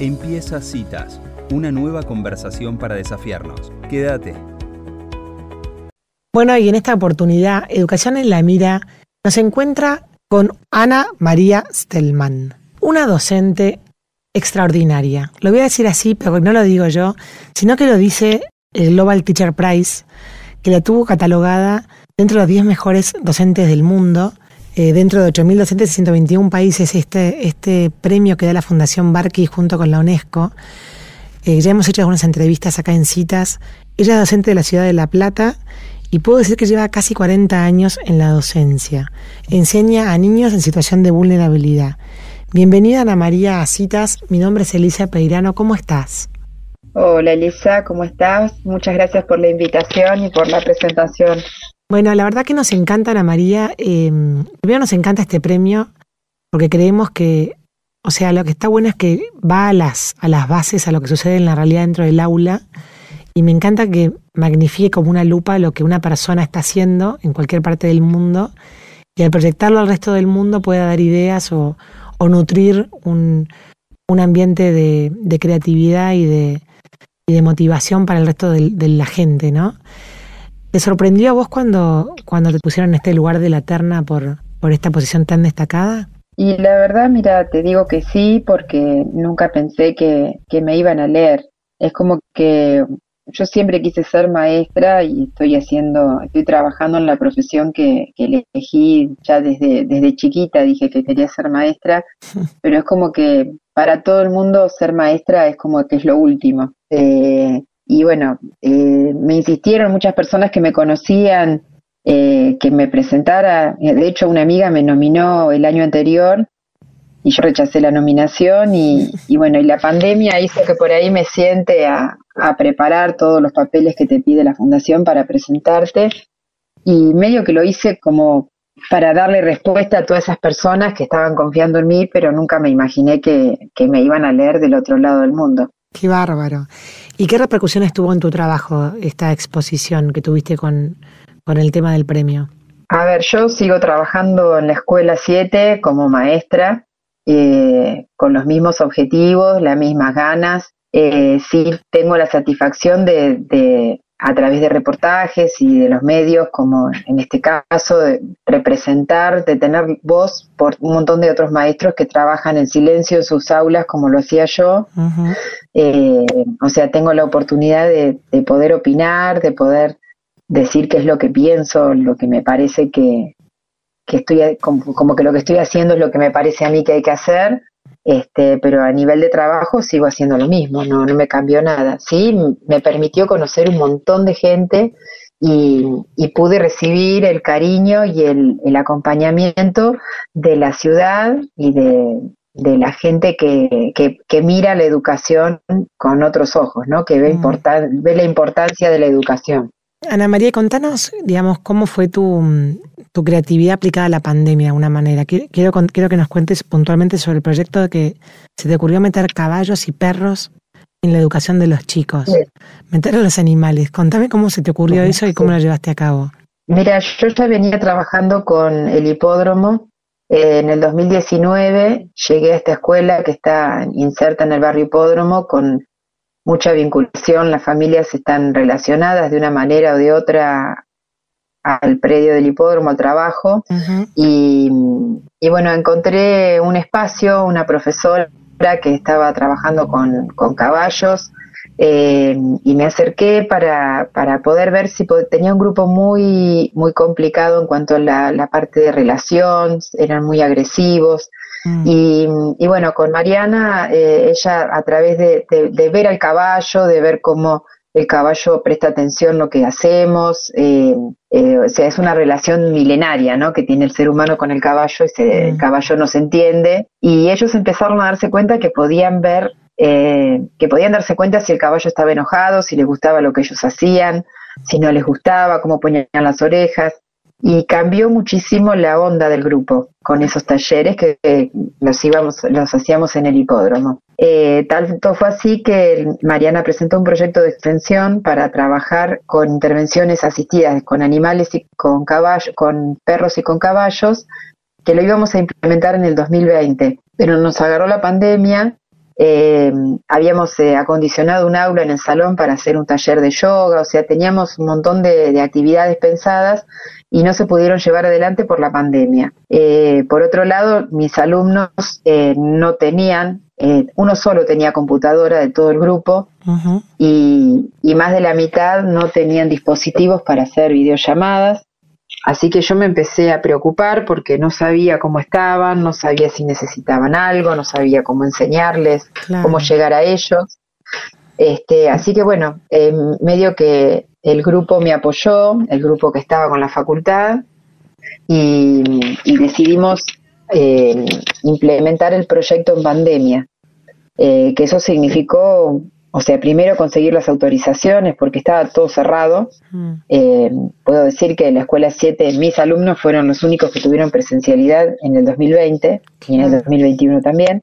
Empieza Citas, una nueva conversación para desafiarnos. Quédate. Bueno, y en esta oportunidad, Educación en la Mira nos encuentra con Ana María Stellman, una docente extraordinaria. Lo voy a decir así, pero no lo digo yo, sino que lo dice el Global Teacher Prize, que la tuvo catalogada dentro de los 10 mejores docentes del mundo. Eh, dentro de 8.000 docentes de 121 países, este, este premio que da la Fundación Barkey junto con la UNESCO. Eh, ya hemos hecho algunas entrevistas acá en citas. Ella es docente de la ciudad de La Plata y puedo decir que lleva casi 40 años en la docencia. Enseña a niños en situación de vulnerabilidad. Bienvenida Ana María a Citas. Mi nombre es Elisa Peirano. ¿Cómo estás? Hola Elisa, ¿cómo estás? Muchas gracias por la invitación y por la presentación. Bueno, la verdad que nos encanta Ana María. Eh, primero nos encanta este premio porque creemos que, o sea, lo que está bueno es que va a las, a las bases, a lo que sucede en la realidad dentro del aula. Y me encanta que magnifique como una lupa lo que una persona está haciendo en cualquier parte del mundo y al proyectarlo al resto del mundo pueda dar ideas o, nutrir un, un ambiente de, de creatividad y de, y de motivación para el resto de, de, la gente, ¿no? ¿Te sorprendió a vos cuando, cuando te pusieron en este lugar de la terna por, por esta posición tan destacada? Y la verdad, mira, te digo que sí, porque nunca pensé que, que me iban a leer. Es como que yo siempre quise ser maestra y estoy haciendo, estoy trabajando en la profesión que, que elegí ya desde, desde chiquita, dije que quería ser maestra, pero es como que para todo el mundo ser maestra es como que es lo último. Eh, y bueno, eh, me insistieron muchas personas que me conocían eh, que me presentara. De hecho, una amiga me nominó el año anterior y yo rechacé la nominación y, y bueno, y la pandemia hizo que por ahí me siente a, a, preparar todos los papeles que te pide la fundación para presentarte y medio que lo hice como para darle respuesta a todas esas personas que estaban confiando en mí, pero nunca me imaginé que, que me iban a leer del otro lado del mundo. Qué bárbaro. ¿Y qué repercusiones tuvo en tu trabajo esta exposición que tuviste con, con el tema del premio? A ver, yo sigo trabajando en la escuela 7 como maestra, eh, con los mismos objetivos, las mismas ganas. Eh, sí tengo la satisfacción de, de, a través de reportajes y de los medios, como en este caso, de representar, de tener voz por un montón de otros maestros que trabajan en silencio en sus aulas, como lo hacía yo. Uh -huh. eh, o sea, tengo la oportunidad de, de, poder opinar, de poder decir qué es lo que pienso, lo que me parece que, que estoy, como, como que lo que estoy haciendo es lo que me parece a mí que hay que hacer este, pero a nivel de trabajo sigo haciendo lo mismo, no, no me cambió nada. Sí, me permitió conocer un montón de gente y, y pude recibir el cariño y el, el, acompañamiento de la ciudad y de, de la gente que, que, que, mira la educación con otros ojos, ¿no? que ve, mm. importan, ve la importancia de la educación. Ana María, contanos, digamos, cómo fue tu, tu creatividad aplicada a la pandemia de una manera. Quiero, quiero que nos cuentes puntualmente sobre el proyecto de que se te ocurrió meter caballos y perros en la educación de los chicos, sí. meter a los animales. Contame cómo se te ocurrió sí, eso y cómo lo llevaste a cabo. Mira, yo ya venía trabajando con el hipódromo. Eh, en el 2019 llegué a esta escuela que está inserta en el barrio hipódromo con mucha vinculación, las familias están relacionadas de una manera o de otra al predio del hipódromo, al trabajo, uh -huh. y, y, bueno, encontré un espacio, una profesora que estaba trabajando con, con caballos, eh, y me acerqué para, para poder ver si tenía un grupo muy, muy complicado en cuanto a la, la parte de relación, eran muy agresivos, Mm. Y, y, bueno, con Mariana, eh, ella a través de, de, de, ver al caballo, de ver cómo el caballo presta atención a lo que hacemos, eh, eh, o sea, es una relación milenaria, ¿no? Que tiene el ser humano con el caballo y se, mm. el caballo nos entiende. Y ellos empezaron a darse cuenta que podían ver, eh, que podían darse cuenta si el caballo estaba enojado, si les gustaba lo que ellos hacían, si no les gustaba, cómo ponían las orejas y cambió muchísimo la onda del grupo con esos talleres que, los íbamos, los hacíamos en el hipódromo. Eh, tanto fue así que Mariana presentó un proyecto de extensión para trabajar con intervenciones asistidas con animales y con caballos, con perros y con caballos, que lo íbamos a implementar en el 2020. Pero nos agarró la pandemia eh, habíamos eh, acondicionado un aula en el salón para hacer un taller de yoga, o sea, teníamos un montón de, actividades pensadas y no se pudieron llevar adelante por la pandemia. Eh, por otro lado, mis alumnos no tenían, uno solo tenía computadora de todo el grupo y, y más de la mitad no tenían dispositivos para hacer videollamadas. Así que yo me empecé a preocupar porque no sabía cómo estaban, no sabía si necesitaban algo, no sabía cómo enseñarles, cómo llegar a ellos. Este, así que bueno, medio que el grupo me apoyó, el grupo que estaba con la facultad, y, decidimos eh, implementar el proyecto en pandemia, eh, que eso significó o sea, primero conseguir las autorizaciones porque estaba todo cerrado. Mm. Eh, puedo decir que en la escuela 7 mis alumnos fueron los únicos que tuvieron presencialidad en el 2020 y en el 2021 también.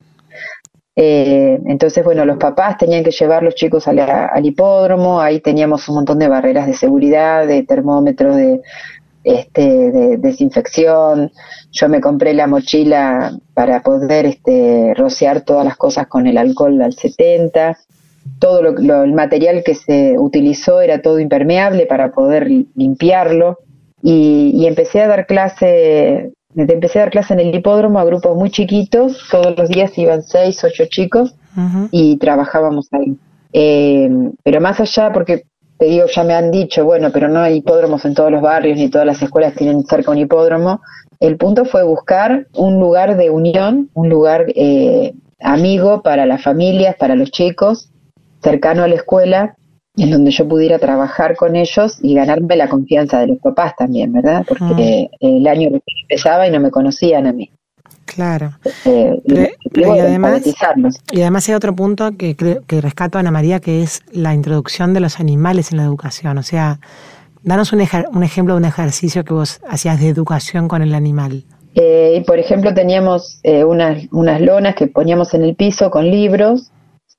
Eh, entonces, bueno, los papás tenían que llevar los chicos al, hipódromo, ahí teníamos un montón de barreras de seguridad, de termómetros, de, este, de desinfección. Yo me compré la mochila para poder este, rociar todas las cosas con el alcohol al 70 todo lo, el material que se utilizó era todo impermeable para poder limpiarlo y, empecé a dar clase empecé a dar clase en el hipódromo a grupos muy chiquitos todos los días iban seis ocho chicos y trabajábamos ahí. Eh, pero más allá porque te digo ya me han dicho bueno pero no hay hipódromos en todos los barrios ni todas las escuelas tienen cerca un hipódromo el punto fue buscar un lugar de unión un lugar eh, amigo para las familias para los chicos cercano a la escuela en donde yo pudiera trabajar con ellos y ganarme la confianza de los papás también, ¿verdad? Porque mm. el año empezaba y no me conocían a mí. Claro. Eh, y, además, y además hay otro punto que, que rescato a Ana María, que es la introducción de los animales en la educación. O sea, danos un, un ejemplo de un ejercicio que vos hacías de educación con el animal. Eh, por ejemplo, teníamos eh, unas, unas lonas que poníamos en el piso con libros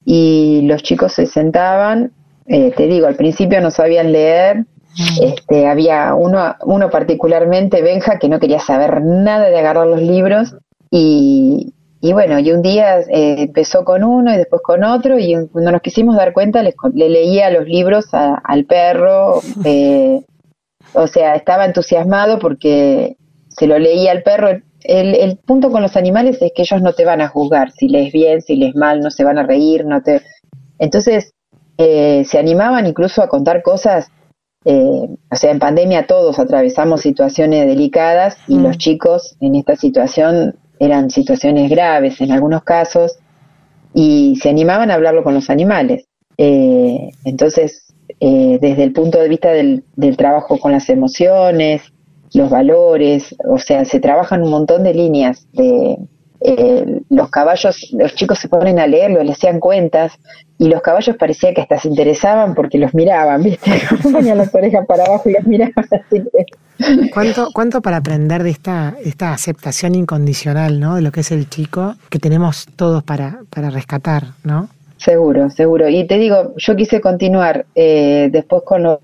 y los chicos se sentaban, eh, te digo, al principio no sabían leer, mm. este, había uno, uno particularmente, Benja, que no quería saber nada de agarrar los libros. Y, y bueno, y un día eh, empezó con uno y después con otro. Y cuando nos quisimos dar cuenta le, leía los libros al perro, eh, o sea, estaba entusiasmado porque se lo leía al perro, el, el, punto con los animales es que ellos no te van a juzgar, si lees bien, si lees mal, no se van a reír, no te... Entonces, eh, se animaban incluso a contar cosas, eh, o sea, en pandemia todos atravesamos situaciones delicadas y los mm. chicos en esta situación eran situaciones graves en algunos casos y se animaban a hablarlo con los animales. Eh, entonces, desde el punto de vista del, del trabajo con las emociones, los valores, o sea, se trabajan un montón de líneas de eh, los caballos, los chicos se ponen a leerlo, le hacían cuentas y los caballos parecía que hasta se interesaban porque los miraban, ¿viste? Ponían las orejas para abajo y los miraban así. ¿Cuánto, ¿Cuánto para aprender de esta, esta aceptación incondicional, ¿no? De lo que es el chico, que tenemos todos para, para rescatar, ¿no? Seguro, seguro. Y te digo, yo quise continuar eh, después con los,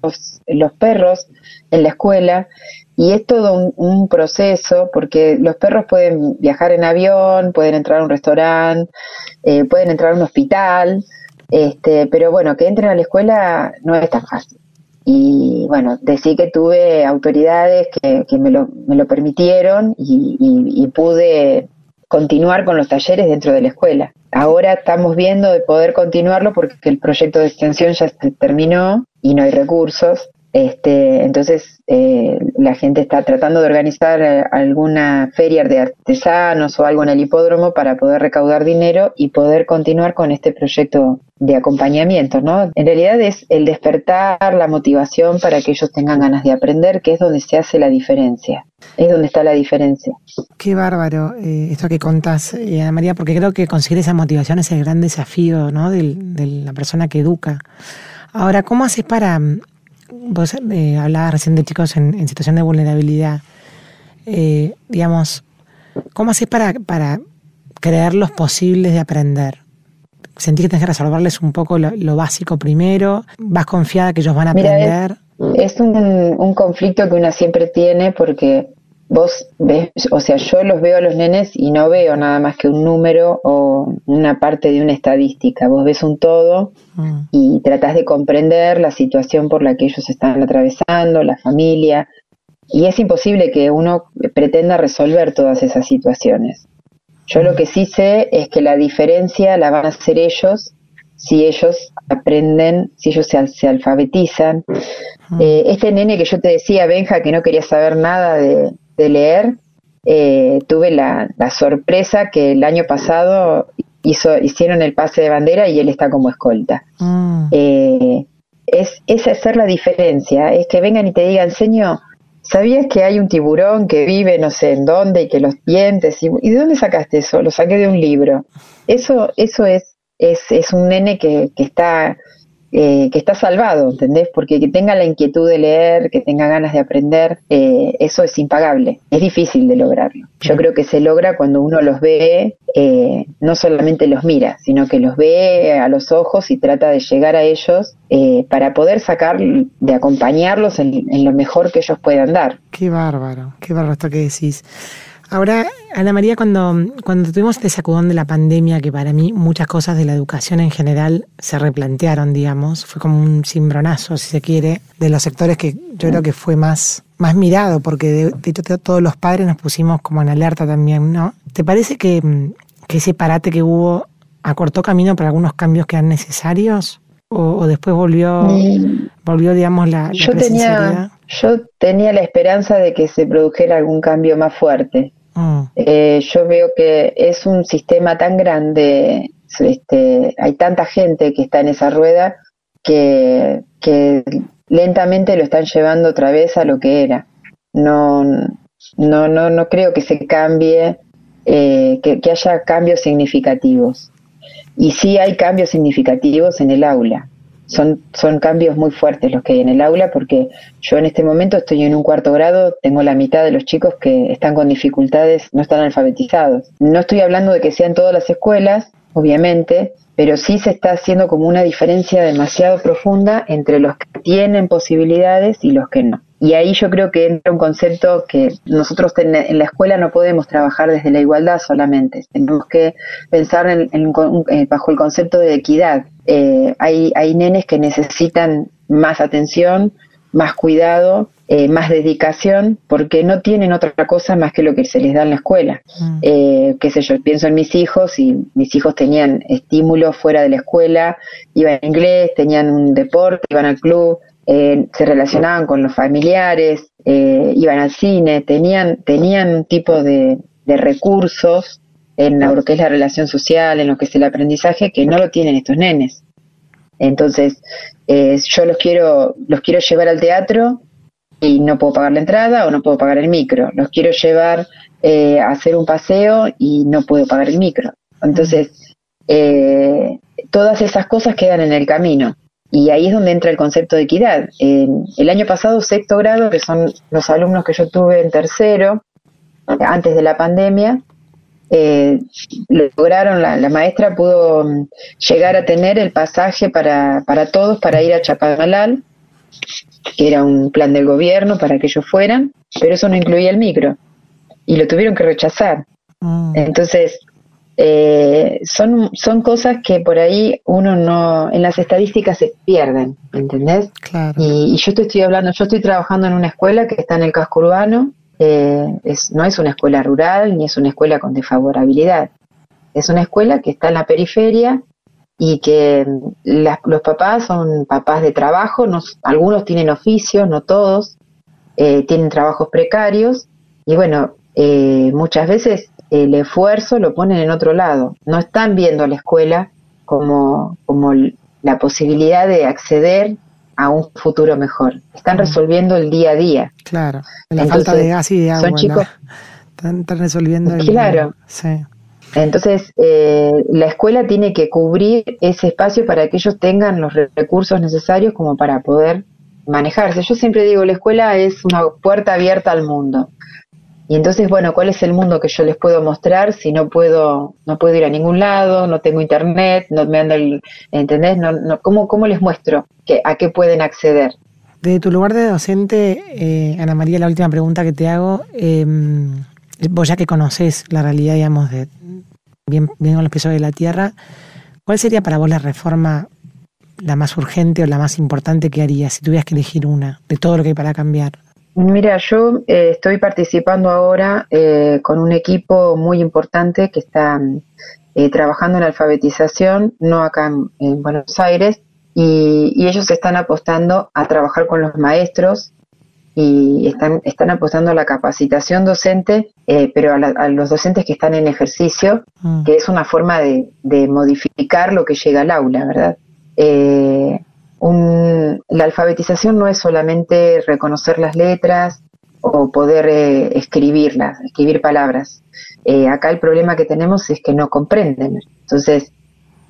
los perros en la escuela y es todo un, proceso porque los perros pueden viajar en avión, pueden entrar a un restaurante, eh, pueden entrar a un hospital, este, pero bueno, que entren a la escuela no es tan fácil. Y bueno, decí que tuve autoridades que, que me, lo, me lo permitieron y, y pude continuar con los talleres dentro de la escuela. Ahora estamos viendo de poder continuarlo porque el proyecto de extensión ya se terminó y no hay recursos. Este, entonces, eh, la gente está tratando de organizar eh, alguna feria de artesanos o algo en el hipódromo para poder recaudar dinero y poder continuar con este proyecto de acompañamiento, ¿no? En realidad es el despertar, la motivación para que ellos tengan ganas de aprender, que es donde se hace la diferencia. Es donde está la diferencia. Qué bárbaro eh, esto que contás, Ana María, porque creo que conseguir esa motivación es el gran desafío, ¿no? De, de la persona que educa. Ahora, ¿cómo haces para vos eh, hablabas recién de chicos en, situación de vulnerabilidad. Eh, digamos, ¿cómo haces para, para creerlos posibles de aprender? ¿Sentís que tenés que resolverles un poco lo, básico primero? ¿Vas confiada que ellos van a aprender? es, un, conflicto que una siempre tiene porque vos ves, o sea, yo los veo a los nenes y no veo nada más que un número o una parte de una estadística. Vos ves un todo mm. y tratás de comprender la situación por la que ellos están atravesando, la familia, y es imposible que uno pretenda resolver todas esas situaciones. Yo lo que sí sé es que la diferencia la van a hacer ellos si ellos aprenden, si ellos se, alfabetizan. Eh, este nene que yo te decía, Benja, que no quería saber nada de, leer, eh, tuve la, sorpresa que el año pasado hizo, hicieron el pase de bandera y él está como escolta. Mm. Eh, es, es hacer la diferencia, es que vengan y te digan, señor, ¿Sabías que hay un tiburón que vive no sé en dónde y que los dientes? ¿Y, ¿y de dónde sacaste eso? Lo saqué de un libro. Eso, eso es, es, es un nene que, que está eh, que está salvado, ¿entendés? Porque que tenga la inquietud de leer, que tenga ganas de aprender, eh, eso es impagable, es difícil de lograrlo. Yo creo que se logra cuando uno los ve, eh, no solamente los mira, sino que los ve a los ojos y trata de llegar a ellos para poder sacar, de acompañarlos en, en lo mejor que ellos puedan dar. Qué bárbaro, qué bárbaro esto que decís. Ahora, Ana María, cuando, cuando tuvimos este sacudón de la pandemia, que para mí muchas cosas de la educación en general se replantearon, digamos, fue como un cimbronazo, si se quiere, de los sectores que yo creo que fue más, más mirado, porque de, hecho todos los padres nos pusimos como en alerta también, ¿no? ¿Te parece que, que ese parate que hubo acortó camino para algunos cambios que eran necesarios? ¿O, después volvió, mm. volvió digamos, la, la yo tenía Yo tenía la esperanza de que se produjera algún cambio más fuerte. Mm. Eh, yo veo que es un sistema tan grande, este, hay tanta gente que está en esa rueda que, lentamente lo están llevando otra vez a lo que era. No, no, no, no creo que se cambie, eh, que, que haya cambios significativos. Y sí hay cambios significativos en el aula son, son cambios muy fuertes los que hay en el aula porque yo en este momento estoy en un cuarto grado, tengo la mitad de los chicos que están con dificultades, no están alfabetizados. No estoy hablando de que sean todas las escuelas, obviamente, pero sí se está haciendo como una diferencia demasiado profunda entre los que tienen posibilidades y los que no. Y ahí yo creo que entra un concepto que nosotros en la escuela no podemos trabajar desde la igualdad solamente, tenemos que pensar en, bajo el concepto de equidad. Eh, hay, hay nenes que necesitan más atención, más cuidado, eh, más dedicación, porque no tienen otra cosa más que lo que se les da en la escuela. Mm. Eh, qué sé yo, pienso en mis hijos y mis hijos tenían estímulos fuera de la escuela, iban a inglés, tenían un deporte, iban al club, eh, se relacionaban con los familiares, eh, iban al cine, tenían, tenían un tipo de, recursos en lo que es la relación social, en lo que es el aprendizaje, que no lo tienen estos nenes. Entonces, eh, yo los quiero, los quiero llevar al teatro y no puedo pagar la entrada o no puedo pagar el micro. Los quiero llevar a hacer un paseo y no puedo pagar el micro. Entonces, todas esas cosas quedan en el camino. Y ahí es donde entra el concepto de equidad. el año pasado, sexto grado, que son los alumnos que yo tuve en tercero, antes de la pandemia, eh, lograron, la, maestra pudo mm, llegar a tener el pasaje para, para todos para ir a Chapadmalal, que era un plan del gobierno para que ellos fueran, pero eso no incluía el micro. Y lo tuvieron que rechazar. Mm. Entonces, eh, son, son cosas que por ahí uno no, en las estadísticas se pierden, ¿entendés? Y, yo te estoy hablando, yo estoy trabajando en una escuela que está en el casco urbano, eh, es, no es una escuela rural ni es una escuela con desfavorabilidad, es una escuela que está en la periferia y que los papás son papás de trabajo, algunos tienen oficios, no todos, eh, tienen trabajos precarios y bueno, muchas veces el esfuerzo lo ponen en otro lado. No están viendo a la escuela como, como la posibilidad de acceder a un futuro mejor. Están mm. resolviendo el día a día. Claro, la falta de gas y de agua. Son chicos. Están, resolviendo el Claro. Sí. Entonces, eh, la escuela tiene que cubrir ese espacio para que ellos tengan los recursos necesarios como para poder manejarse. Yo siempre digo, la escuela es una puerta abierta al mundo. Y entonces, bueno, ¿cuál es el mundo que yo les puedo mostrar si no puedo, no puedo ir a ningún lado, no tengo internet, no me anda el, ¿entendés? No, no, ¿cómo, ¿Cómo les muestro que, a qué pueden acceder? De tu lugar de docente, eh, Ana María, la última pregunta que te hago, em, vos ya que conoces la realidad, digamos, de bien, bien con los pisos de la tierra, ¿cuál sería para vos la reforma la más urgente o la más importante que harías si tuvieras que elegir una de todo lo que hay para cambiar? Mira, yo eh, estoy participando ahora eh, con un equipo muy importante que está eh, trabajando en alfabetización, no acá en, Buenos Aires, y, ellos están apostando a trabajar con los maestros y están, están apostando a la capacitación docente, pero a, los docentes que están en ejercicio, mm. que es una forma de, de modificar lo que llega al aula, ¿verdad? Eh, la alfabetización no es solamente reconocer las letras o poder eh, escribirlas, escribir palabras. Eh, acá el problema que tenemos es que no comprenden. Entonces,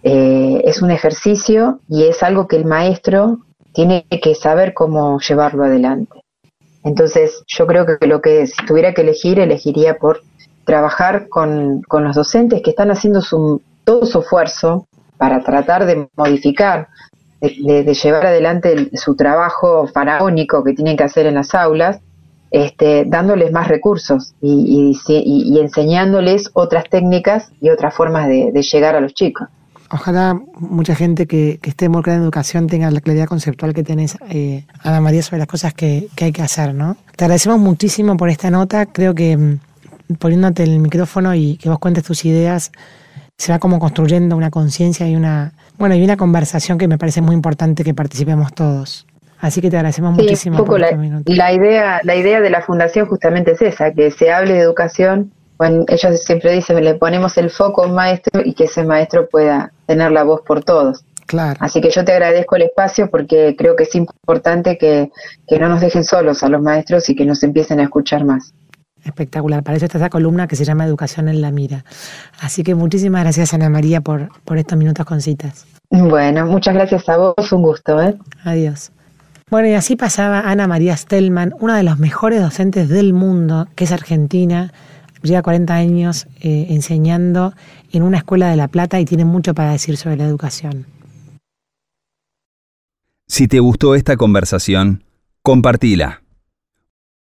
es un ejercicio y es algo que el maestro tiene que saber cómo llevarlo adelante. Entonces, yo creo que lo que si tuviera que elegir, elegiría por trabajar con, con los docentes que están haciendo su, todo su esfuerzo para tratar de modificar, de, llevar adelante su trabajo faraónico que tienen que hacer en las aulas, este, dándoles más recursos y, enseñándoles otras técnicas y otras formas de, llegar a los chicos. Ojalá mucha gente que, esté involucrada en educación tenga la claridad conceptual que tenés, eh, Ana María, sobre las cosas que, que hay que hacer, ¿no? Te agradecemos muchísimo por esta nota. Creo que mm, poniéndote el micrófono y que vos cuentes tus ideas, se va como construyendo una conciencia y una, bueno, y una conversación que me parece muy importante que participemos todos. Así que te agradecemos muchísimo. Un poco la, la, idea, la idea de la fundación justamente es esa, que se hable de educación. Bueno, ellos siempre dicen, le ponemos el foco a un maestro y que ese maestro pueda tener la voz por todos. Claro. Así que yo te agradezco el espacio porque creo que es importante que, que no nos dejen solos a los maestros y que nos empiecen a escuchar más. Espectacular. Para eso está esa columna que se llama Educación en la Mira. Así que muchísimas gracias, Ana María, por, por estos minutos con citas. Bueno, muchas gracias a vos. Un gusto. ¿eh? Adiós. Bueno, y así pasaba Ana María Stellman, una de los mejores docentes del mundo, que es argentina, lleva 40 años eh, enseñando en una escuela de La Plata y tiene mucho para decir sobre la educación. Si te gustó esta conversación, compartila